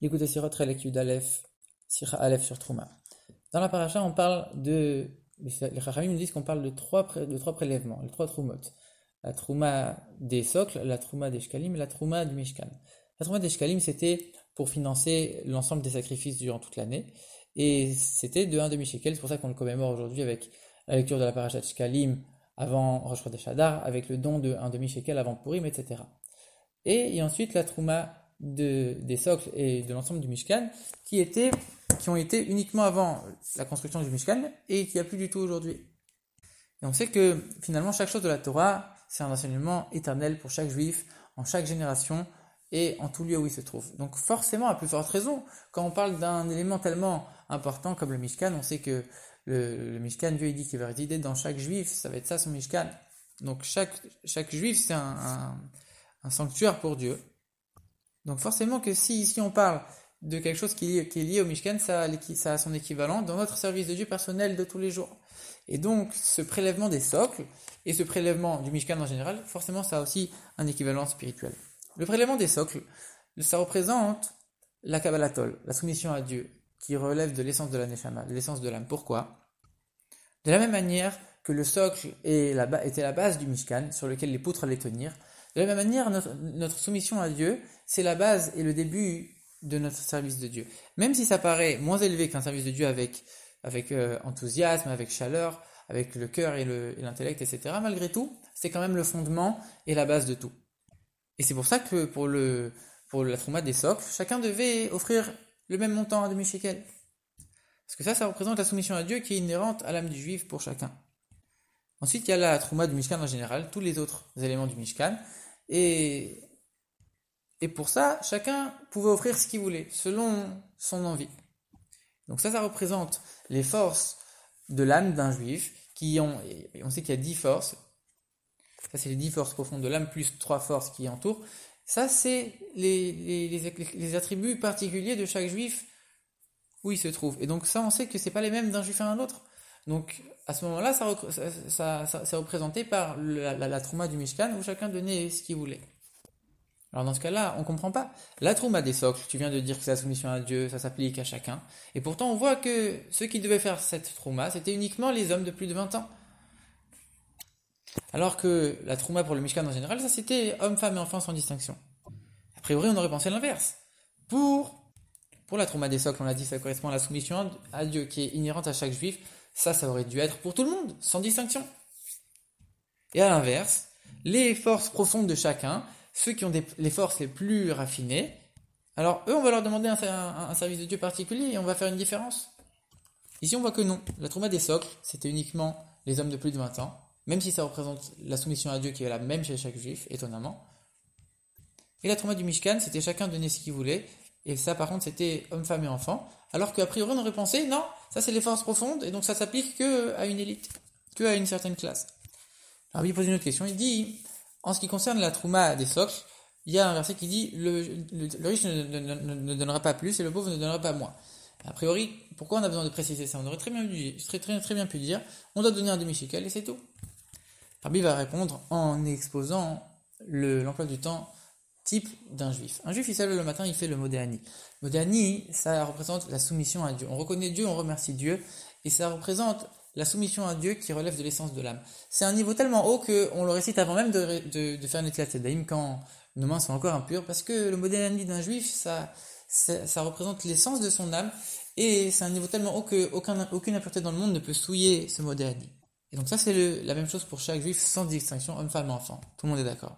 L'écoute Sirot Relek Aleph, Sira Aleph sur Trouma. Dans la paracha, on parle de. Les Chachamim nous disent qu'on parle de trois, de trois prélèvements, les trois Troumot. La Trouma des socles, la Trouma des Shkalim et la Trouma du Mishkan. La Trouma des Shkalim, c'était pour financer l'ensemble des sacrifices durant toute l'année. Et c'était de 1 demi-shekel, c'est pour ça qu'on le commémore aujourd'hui avec la lecture de la paracha de Shkalim avant Rosh Hadar, avec le don de 1 demi-shekel avant Purim, etc. Et, et ensuite la Trouma de, des socles et de l'ensemble du Mishkan qui, étaient, qui ont été uniquement avant la construction du Mishkan et qui n'y a plus du tout aujourd'hui. Et on sait que finalement chaque chose de la Torah, c'est un enseignement éternel pour chaque juif, en chaque génération et en tout lieu où il se trouve. Donc forcément, à plus forte raison, quand on parle d'un élément tellement important comme le Mishkan, on sait que le, le Mishkan, Dieu il dit qu'il va résider dans chaque juif, ça va être ça son Mishkan. Donc chaque, chaque juif, c'est un, un, un sanctuaire pour Dieu. Donc forcément que si ici on parle de quelque chose qui, est lié au Mishkan, ça, a son équivalent dans notre service de Dieu personnel de tous les jours. Et donc ce prélèvement des socles et ce prélèvement du Mishkan en général, forcément ça a aussi un équivalent spirituel. Le prélèvement des socles, ça représente la Kabbalatol, la soumission à Dieu, qui relève de l'essence de la Neshama, de l'essence de l'âme. Pourquoi? De la même manière que le socle était la base du Mishkan, sur lequel les poutres allaient tenir, de la même manière, notre, soumission à Dieu, c'est la base et le début de notre service de Dieu. Même si ça paraît moins élevé qu'un service de Dieu avec, euh, enthousiasme, avec chaleur, avec le cœur et l'intellect, etc., malgré tout, c'est quand même le fondement et la base de tout. Et c'est pour ça que pour, le, pour la trauma des socles, chacun devait offrir le même montant à demi-shekel. Parce que ça, ça représente la soumission à Dieu qui est inhérente à l'âme du juif pour chacun. Ensuite, il y a la trauma du Mishkan en général, tous les autres éléments du Mishkan. Et, et pour ça, chacun pouvait offrir ce qu'il voulait, selon son envie. Donc ça, ça représente les forces de l'âme d'un juif, qui ont, on sait qu'il y a dix forces, ça c'est les dix forces profondes de l'âme, plus trois forces qui entourent. Ça, c'est les, les, les, attributs particuliers de chaque juif où il se trouve. Et donc ça, on sait que c'est pas les mêmes d'un juif à un autre. Donc à ce moment-là, ça, c'est représenté par la, la, la, trauma du Mishkan où chacun donnait ce qu'il voulait. Alors dans ce cas-là, on comprend pas. La trauma des socles, tu viens de dire que c'est la soumission à Dieu, ça s'applique à chacun. Et pourtant, on voit que ceux qui devaient faire cette trauma, c'était uniquement les hommes de plus de 20 ans. Alors que la trauma pour le Mishkan en général, ça c'était hommes, femmes et enfants sans distinction. A priori, on aurait pensé l'inverse. Pour, pour la trauma des socles, on l'a dit, ça correspond à la soumission à Dieu qui est inhérente à chaque juif. Ça, ça aurait dû être pour tout le monde, sans distinction. Et à l'inverse, les forces profondes de chacun, ceux qui ont les forces les plus raffinées, alors eux, on va leur demander un, un, un, service de Dieu particulier et on va faire une différence. Ici, on voit que non. La trauma des socles, c'était uniquement les hommes de plus de 20 ans, même si ça représente la soumission à Dieu qui est la même chez chaque juif, étonnamment. Et la trauma du Mishkan, c'était chacun donner ce qu'il voulait, et ça, par contre, c'était homme, femme et enfant. Alors qu'a priori, on aurait pensé, non, ça c'est les forces profondes, et donc ça s'applique que à une élite, que à une certaine classe. Alors il pose une autre question, il dit, en ce qui concerne la trouma des socles, il y a un verset qui dit, le, le, riche ne, ne, ne, donnera pas plus et le pauvre ne donnera pas moins. A priori, pourquoi on a besoin de préciser ça? On aurait très bien, pu, très, très bien pu dire, on doit donner un demi-shekel et c'est tout. Rabbi va répondre en exposant l'emploi du temps type d'un juif. Un juif, il s'élève le matin, il fait le modéani. Modéani, ça représente la soumission à Dieu. On reconnaît Dieu, on remercie Dieu, et ça représente la soumission à Dieu qui relève de l'essence de l'âme. C'est un niveau tellement haut qu'on le récite avant même de, de, de faire une daïm quand nos mains sont encore impures, parce que le modéani d'un juif, ça, ça, ça représente l'essence de son âme, et c'est un niveau tellement haut qu'aucune aucune impureté dans le monde ne peut souiller ce modéani. Et donc ça, c'est la même chose pour chaque juif, sans distinction, homme, femme, enfant. Tout le monde est d'accord.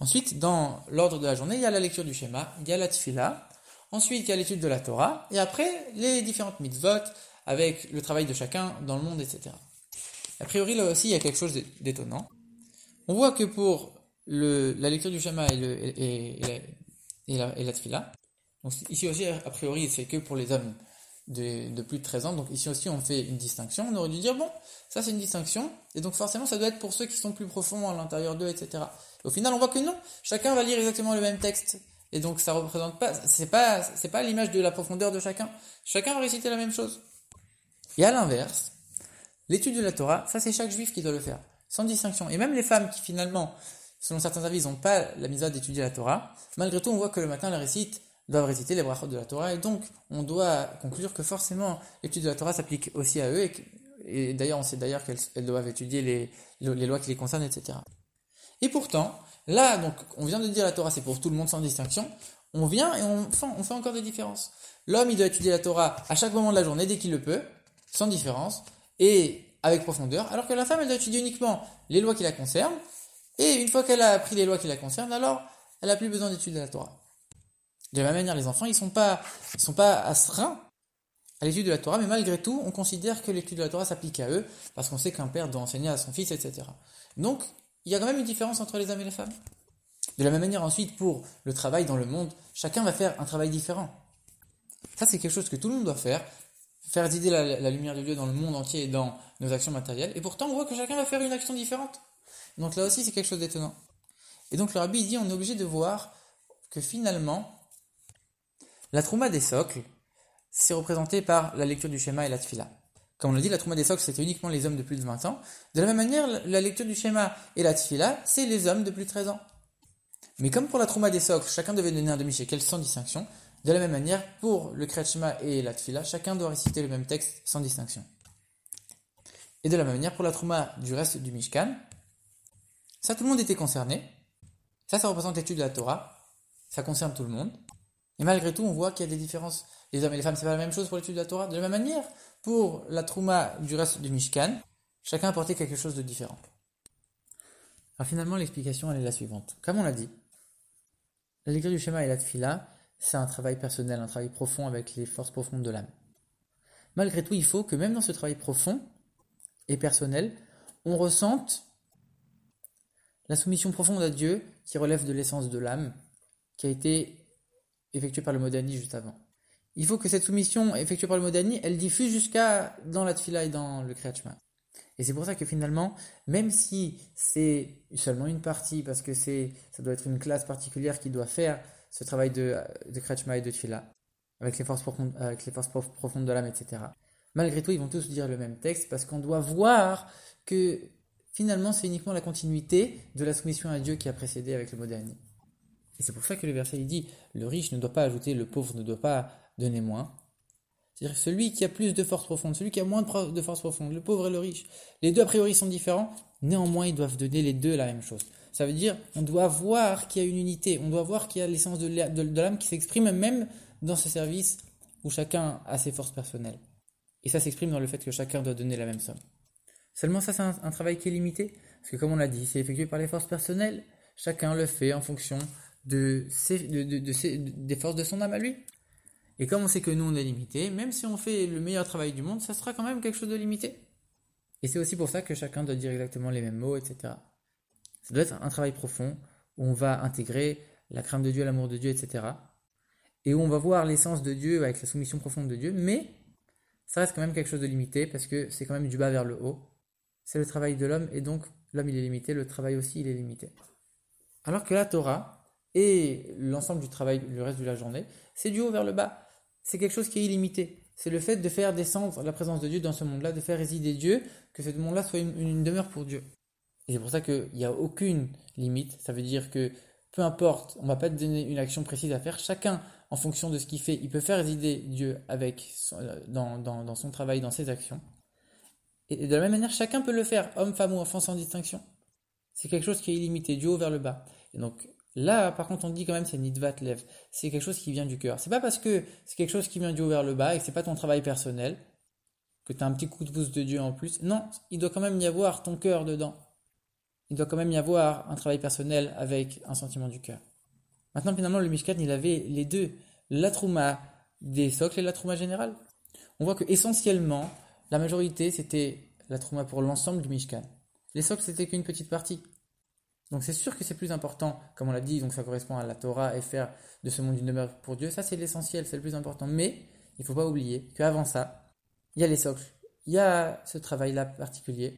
Ensuite, dans l'ordre de la journée, il y a la lecture du schéma, il y a la tfila, ensuite il y a l'étude de la Torah, et après les différentes mitzvot avec le travail de chacun dans le monde, etc. A priori, là aussi, il y a quelque chose d'étonnant. On voit que pour le, la lecture du schéma et, le, et, la, la tfila, donc ici aussi, a priori, c'est que pour les hommes de, plus de 13 ans, donc ici aussi on fait une distinction, on aurait dû dire, bon, ça c'est une distinction, et donc forcément ça doit être pour ceux qui sont plus profonds à l'intérieur d'eux, etc. Au final, on voit que non. Chacun va lire exactement le même texte. Et donc, ça représente pas, c'est pas, c'est pas l'image de la profondeur de chacun. Chacun va réciter la même chose. Et à l'inverse, l'étude de la Torah, ça c'est chaque juif qui doit le faire. Sans distinction. Et même les femmes qui finalement, selon certains avis, n'ont pas la mise d'étudier la Torah, malgré tout, on voit que le matin, elles récitent doivent réciter les brachot de la Torah. Et donc, on doit conclure que forcément, l'étude de la Torah s'applique aussi à eux. Et, d'ailleurs, on sait d'ailleurs qu'elles doivent étudier les, lois qui les concernent, etc. Et pourtant, là, donc, on vient de dire la Torah, c'est pour tout le monde sans distinction. On vient et on fait, on fait encore des différences. L'homme, il doit étudier la Torah à chaque moment de la journée, dès qu'il le peut, sans différence, et avec profondeur, alors que la femme, elle doit étudier uniquement les lois qui la concernent, et une fois qu'elle a appris les lois qui la concernent, alors elle n'a plus besoin d'étudier la Torah. De la même manière, les enfants, ils sont pas, sont pas astreints à l'étude de la Torah, mais malgré tout, on considère que l'étude de la Torah s'applique à eux, parce qu'on sait qu'un père doit enseigner à son fils, etc. Donc, il y a quand même une différence entre les hommes et les femmes. De la même manière, ensuite, pour le travail dans le monde, chacun va faire un travail différent. Ça, c'est quelque chose que tout le monde doit faire, faire résider la, lumière de Dieu dans le monde entier et dans nos actions matérielles, et pourtant, on voit que chacun va faire une action différente. Donc là aussi, c'est quelque chose d'étonnant. Et donc le rabbi dit, on est obligé de voir que finalement, la trouma des socles, c'est représenté par la lecture du schéma et la tfila. Comme on l'a dit, la trouma des socles, c'était uniquement les hommes de plus de 20 ans. De la même manière, la lecture du schéma et la tfila, c'est les hommes de plus de 13 ans. Mais comme pour la trouma des socles, chacun devait donner un demi-shekel sans distinction, de la même manière, pour le Kriyat et la Tfila, chacun doit réciter le même texte sans distinction. Et de la même manière, pour la trouma du reste du Mishkan, ça tout le monde était concerné. Ça, ça représente l'étude de la Torah. Ça concerne tout le monde. Et malgré tout, on voit qu'il y a des différences. Les hommes et les femmes, c'est pas la même chose pour l'étude de la Torah. De la même manière, pour la trouma du reste du Mishkan, chacun apportait quelque chose de différent. Alors finalement, l'explication, elle est la suivante. Comme on l'a dit, la lecture du schéma et la tfila, c'est un travail personnel, un travail profond avec les forces profondes de l'âme. Malgré tout, il faut que même dans ce travail profond et personnel, on ressente la soumission profonde à Dieu qui relève de l'essence de l'âme, qui a été effectuée par le Modani juste avant. Il faut que cette soumission effectuée par le Modani, elle diffuse jusqu'à dans la Tfila et dans le Kriyat Et c'est pour ça que finalement, même si c'est seulement une partie, parce que c'est, ça doit être une classe particulière qui doit faire ce travail de, de et de Tfila, avec les forces profondes, avec les forces profondes de l'âme, etc. Malgré tout, ils vont tous dire le même texte, parce qu'on doit voir que finalement, c'est uniquement la continuité de la soumission à Dieu qui a précédé avec le modernisme. Et c'est pour ça que le verset dit le riche ne doit pas ajouter, le pauvre ne doit pas donner moins. C'est-à-dire celui qui a plus de force profonde, celui qui a moins de force profonde, le pauvre et le riche, les deux a priori sont différents, néanmoins ils doivent donner les deux la même chose. Ça veut dire on doit voir qu'il y a une unité, on doit voir qu'il y a l'essence de l'âme qui s'exprime même dans ce service où chacun a ses forces personnelles. Et ça s'exprime dans le fait que chacun doit donner la même somme. Seulement ça, c'est un, travail qui est limité, parce que comme on l'a dit, c'est effectué par les forces personnelles. Chacun le fait en fonction de, des forces de son âme à lui. Et comme on sait que nous, on est limité, même si on fait le meilleur travail du monde, ça sera quand même quelque chose de limité. Et c'est aussi pour ça que chacun doit dire exactement les mêmes mots, etc. Ça doit être un travail profond, où on va intégrer la crainte de Dieu, l'amour de Dieu, etc. Et où on va voir l'essence de Dieu avec la soumission profonde de Dieu, mais ça reste quand même quelque chose de limité, parce que c'est quand même du bas vers le haut c'est le travail de l'homme, et donc l'homme il est limité, le travail aussi il est limité. Alors que la Torah et l'ensemble du travail, le reste de la journée, c'est du haut vers le bas. C'est quelque chose qui est illimité. C'est le fait de faire descendre la présence de Dieu dans ce monde-là, de faire résider Dieu, que ce monde-là soit une, demeure pour Dieu. Et c'est pour ça qu'il n'y a aucune limite. Ça veut dire que peu importe, on ne va pas te donner une action précise à faire. Chacun, en fonction de ce qu'il fait, il peut faire résider Dieu avec dans son travail, dans ses actions. Et de la même manière, chacun peut le faire, homme, femme ou enfant sans distinction. C'est quelque chose qui est illimité, du haut vers le bas. Et donc là, par contre, on dit quand même c'est nidvat lev. C'est quelque chose qui vient du cœur. C'est pas parce que c'est quelque chose qui vient du haut vers le bas et que c'est pas ton travail personnel que tu as un petit coup de pouce de Dieu en plus. Non, il doit quand même y avoir ton cœur dedans. Il doit quand même y avoir un travail personnel avec un sentiment du cœur. Maintenant, finalement, le Mishkan, il avait les deux, la trouma des socles et la trouma générale. On voit que essentiellement, la majorité, c'était la trouma pour l'ensemble du Mishkan. Les socles, c'était qu'une petite partie. Donc c'est sûr que c'est plus important, comme on l'a dit, donc ça correspond à la Torah et faire de ce monde une demeure pour Dieu. Ça, c'est l'essentiel, c'est le plus important. Mais il ne faut pas oublier qu'avant ça, il y a les socles. Il y a ce travail-là particulier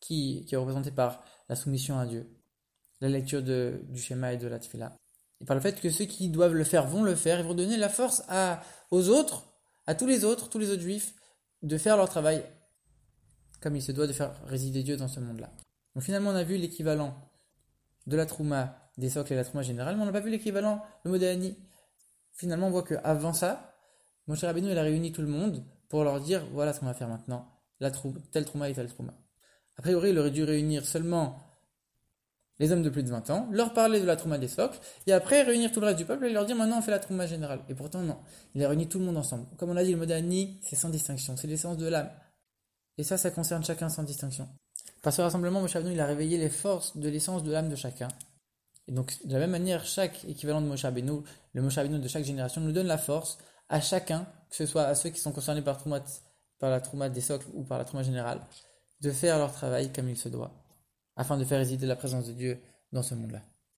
qui, qui, est représenté par la soumission à Dieu, la lecture de, du schéma et de la tfila. Et par le fait que ceux qui doivent le faire vont le faire, ils vont donner la force à, aux autres, à tous les autres, tous les autres juifs, de faire leur travail comme il se doit de faire résider Dieu dans ce monde-là. Donc finalement, on a vu l'équivalent de la trouma des socles et la trouma générale, mais on n'a pas vu l'équivalent, le modéani. finalement, on voit qu'avant ça, Moshe Rabbeinu, il a réuni tout le monde pour leur dire voilà ce qu'on va faire maintenant, la trou tel trouma et tel trouma. A priori, il aurait dû réunir seulement les hommes de plus de 20 ans, leur parler de la trouma des socles, et après réunir tout le reste du peuple et leur dire maintenant on fait la trouma générale. Et pourtant, non. Il a réuni tout le monde ensemble. Comme on a dit, le mot Ani, c'est sans distinction, c'est l'essence de l'âme. Et ça, ça concerne chacun sans distinction. Par ce rassemblement, Moshe Rabbeinu, il a réveillé les forces de l'essence de l'âme de chacun. Et donc, de la même manière, chaque équivalent de Moshe Rabbeinu, le Moshe de chaque génération, nous donne la force à chacun, que ce soit à ceux qui sont concernés par, par la trouma des socles ou par la trouma générale, de faire leur travail comme il se doit, afin de faire résider la présence de Dieu dans ce monde-là.